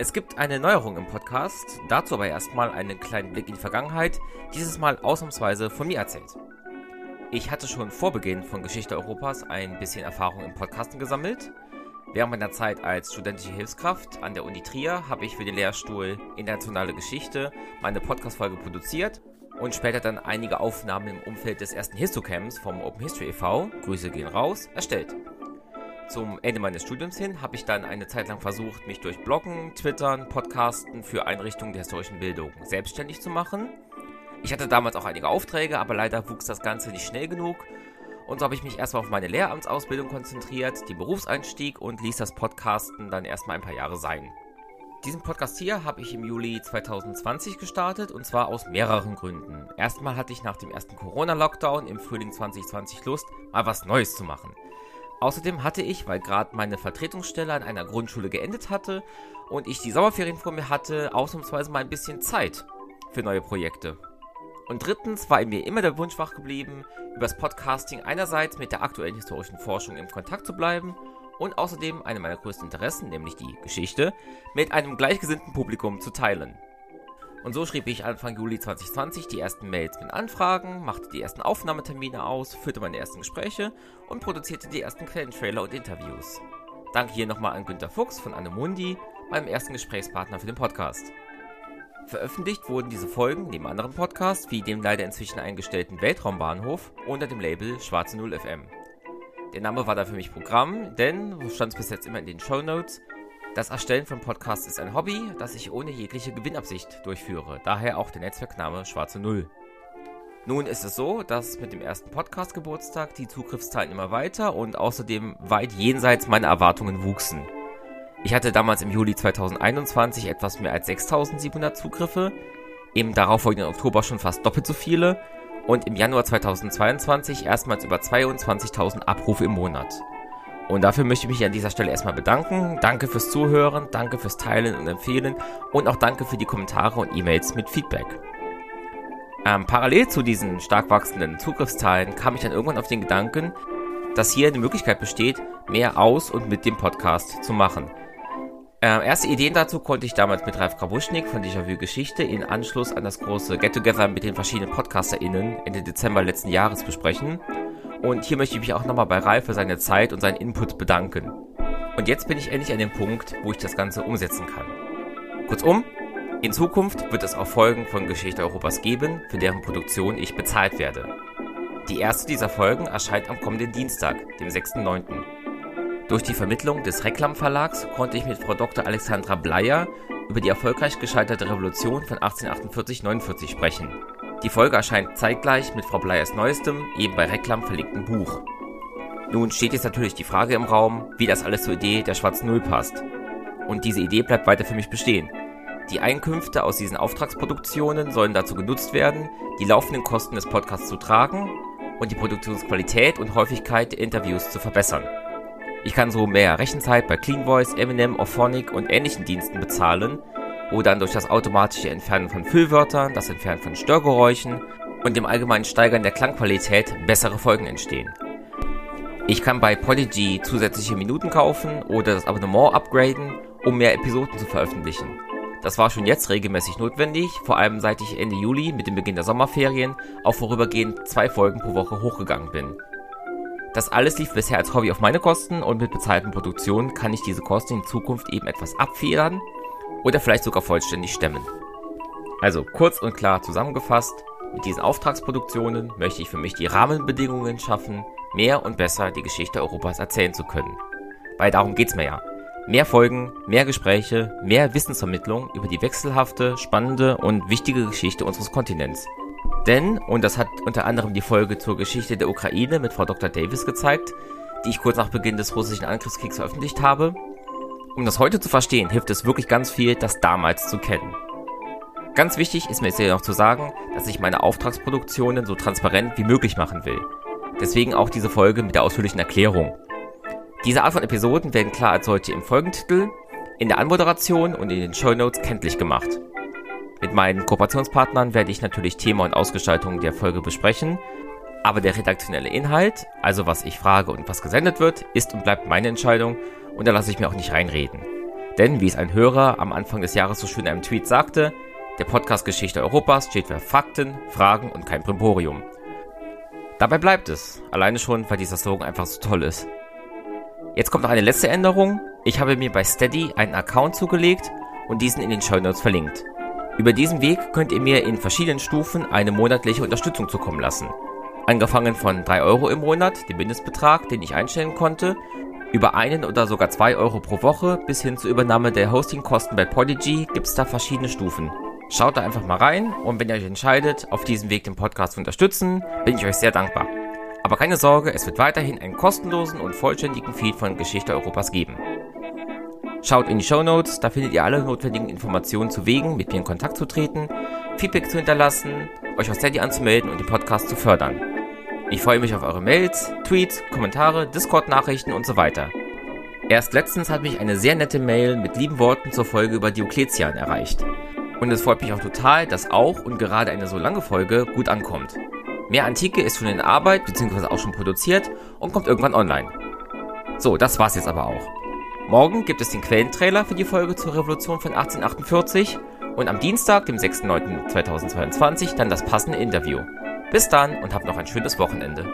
Es gibt eine Neuerung im Podcast, dazu aber erstmal einen kleinen Blick in die Vergangenheit, dieses Mal ausnahmsweise von mir erzählt. Ich hatte schon vor Beginn von Geschichte Europas ein bisschen Erfahrung im Podcasten gesammelt. Während meiner Zeit als studentische Hilfskraft an der Uni Trier habe ich für den Lehrstuhl Internationale Geschichte meine Podcast-Folge produziert und später dann einige Aufnahmen im Umfeld des ersten Histocamps vom Open History e.V., Grüße gehen raus, erstellt. Zum Ende meines Studiums hin habe ich dann eine Zeit lang versucht, mich durch Bloggen, Twittern, Podcasten für Einrichtungen der historischen Bildung selbstständig zu machen. Ich hatte damals auch einige Aufträge, aber leider wuchs das Ganze nicht schnell genug. Und so habe ich mich erstmal auf meine Lehramtsausbildung konzentriert, den Berufseinstieg und ließ das Podcasten dann erstmal ein paar Jahre sein. Diesen Podcast hier habe ich im Juli 2020 gestartet und zwar aus mehreren Gründen. Erstmal hatte ich nach dem ersten Corona-Lockdown im Frühling 2020 Lust, mal was Neues zu machen. Außerdem hatte ich, weil gerade meine Vertretungsstelle an einer Grundschule geendet hatte und ich die Sommerferien vor mir hatte, ausnahmsweise mal ein bisschen Zeit für neue Projekte. Und drittens war in mir immer der Wunsch wach geblieben, übers Podcasting einerseits mit der aktuellen historischen Forschung im Kontakt zu bleiben und außerdem eine meiner größten Interessen, nämlich die Geschichte, mit einem gleichgesinnten Publikum zu teilen. Und so schrieb ich Anfang Juli 2020 die ersten Mails mit Anfragen, machte die ersten Aufnahmetermine aus, führte meine ersten Gespräche und produzierte die ersten Quellentrailer und Interviews. Danke hier nochmal an Günter Fuchs von Annemundi, meinem ersten Gesprächspartner für den Podcast. Veröffentlicht wurden diese Folgen neben anderen Podcasts wie dem leider inzwischen eingestellten Weltraumbahnhof unter dem Label Schwarze Null FM. Der Name war da für mich Programm, denn, so stand es bis jetzt immer in den Show Notes, das Erstellen von Podcasts ist ein Hobby, das ich ohne jegliche Gewinnabsicht durchführe, daher auch der Netzwerkname Schwarze Null. Nun ist es so, dass mit dem ersten Podcast-Geburtstag die Zugriffszahlen immer weiter und außerdem weit jenseits meiner Erwartungen wuchsen. Ich hatte damals im Juli 2021 etwas mehr als 6700 Zugriffe, im darauffolgenden Oktober schon fast doppelt so viele und im Januar 2022 erstmals über 22.000 Abrufe im Monat. Und dafür möchte ich mich an dieser Stelle erstmal bedanken. Danke fürs Zuhören, danke fürs Teilen und Empfehlen und auch danke für die Kommentare und E-Mails mit Feedback. Ähm, parallel zu diesen stark wachsenden Zugriffszahlen kam ich dann irgendwann auf den Gedanken, dass hier eine Möglichkeit besteht, mehr aus und mit dem Podcast zu machen. Äh, erste Ideen dazu konnte ich damals mit Ralf Krabuschnik von Déjà-vu Geschichte in Anschluss an das große Get-Together mit den verschiedenen PodcasterInnen Ende Dezember letzten Jahres besprechen. Und hier möchte ich mich auch nochmal bei Ralf für seine Zeit und seinen Input bedanken. Und jetzt bin ich endlich an dem Punkt, wo ich das Ganze umsetzen kann. Kurzum, in Zukunft wird es auch Folgen von Geschichte Europas geben, für deren Produktion ich bezahlt werde. Die erste dieser Folgen erscheint am kommenden Dienstag, dem 6.9. Durch die Vermittlung des Reklam Verlags konnte ich mit Frau Dr. Alexandra Bleier über die erfolgreich gescheiterte Revolution von 1848-49 sprechen. Die Folge erscheint zeitgleich mit Frau Bleiers neuestem, eben bei Reklam verlegten Buch. Nun steht jetzt natürlich die Frage im Raum, wie das alles zur Idee der Schwarzen Null passt. Und diese Idee bleibt weiter für mich bestehen. Die Einkünfte aus diesen Auftragsproduktionen sollen dazu genutzt werden, die laufenden Kosten des Podcasts zu tragen und die Produktionsqualität und Häufigkeit der Interviews zu verbessern. Ich kann so mehr Rechenzeit bei Clean Voice, Eminem, Auphonic und ähnlichen Diensten bezahlen wo dann durch das automatische Entfernen von Füllwörtern, das Entfernen von Störgeräuschen und dem allgemeinen Steigern der Klangqualität bessere Folgen entstehen. Ich kann bei Podigy zusätzliche Minuten kaufen oder das Abonnement upgraden, um mehr Episoden zu veröffentlichen. Das war schon jetzt regelmäßig notwendig, vor allem seit ich Ende Juli mit dem Beginn der Sommerferien auf vorübergehend zwei Folgen pro Woche hochgegangen bin. Das alles lief bisher als Hobby auf meine Kosten und mit bezahlten Produktionen kann ich diese Kosten in Zukunft eben etwas abfedern oder vielleicht sogar vollständig stemmen. Also kurz und klar zusammengefasst, mit diesen Auftragsproduktionen möchte ich für mich die Rahmenbedingungen schaffen, mehr und besser die Geschichte Europas erzählen zu können. Weil darum geht's mir ja. Mehr Folgen, mehr Gespräche, mehr Wissensvermittlung über die wechselhafte, spannende und wichtige Geschichte unseres Kontinents. Denn, und das hat unter anderem die Folge zur Geschichte der Ukraine mit Frau Dr. Davis gezeigt, die ich kurz nach Beginn des russischen Angriffskriegs veröffentlicht habe, um das heute zu verstehen, hilft es wirklich ganz viel, das damals zu kennen. Ganz wichtig ist mir jetzt noch zu sagen, dass ich meine Auftragsproduktionen so transparent wie möglich machen will. Deswegen auch diese Folge mit der ausführlichen Erklärung. Diese Art von Episoden werden klar als solche im Folgentitel, in der Anmoderation und in den Show Notes kenntlich gemacht. Mit meinen Kooperationspartnern werde ich natürlich Thema und Ausgestaltung der Folge besprechen, aber der redaktionelle Inhalt, also was ich frage und was gesendet wird, ist und bleibt meine Entscheidung und da lasse ich mir auch nicht reinreden. Denn, wie es ein Hörer am Anfang des Jahres so schön in einem Tweet sagte, der Podcast Geschichte Europas steht für Fakten, Fragen und kein Primborium. Dabei bleibt es, alleine schon, weil dieser Slogan einfach so toll ist. Jetzt kommt noch eine letzte Änderung. Ich habe mir bei Steady einen Account zugelegt und diesen in den Show Notes verlinkt. Über diesen Weg könnt ihr mir in verschiedenen Stufen eine monatliche Unterstützung zukommen lassen. Angefangen von 3 Euro im Monat, dem Mindestbetrag, den ich einstellen konnte, über einen oder sogar 2 Euro pro Woche bis hin zur Übernahme der Hostingkosten bei Podigy gibt es da verschiedene Stufen. Schaut da einfach mal rein und wenn ihr euch entscheidet, auf diesem Weg den Podcast zu unterstützen, bin ich euch sehr dankbar. Aber keine Sorge, es wird weiterhin einen kostenlosen und vollständigen Feed von Geschichte Europas geben. Schaut in die Show Notes, da findet ihr alle notwendigen Informationen zu Wegen, mit mir in Kontakt zu treten, Feedback zu hinterlassen, euch auf Steady anzumelden und den Podcast zu fördern. Ich freue mich auf eure Mails, Tweets, Kommentare, Discord-Nachrichten und so weiter. Erst letztens hat mich eine sehr nette Mail mit lieben Worten zur Folge über Diokletian erreicht. Und es freut mich auch total, dass auch und gerade eine so lange Folge gut ankommt. Mehr Antike ist schon in Arbeit bzw. auch schon produziert und kommt irgendwann online. So, das war's jetzt aber auch. Morgen gibt es den Quellentrailer für die Folge zur Revolution von 1848 und am Dienstag, dem 6.9.2022, dann das passende Interview. Bis dann und habt noch ein schönes Wochenende.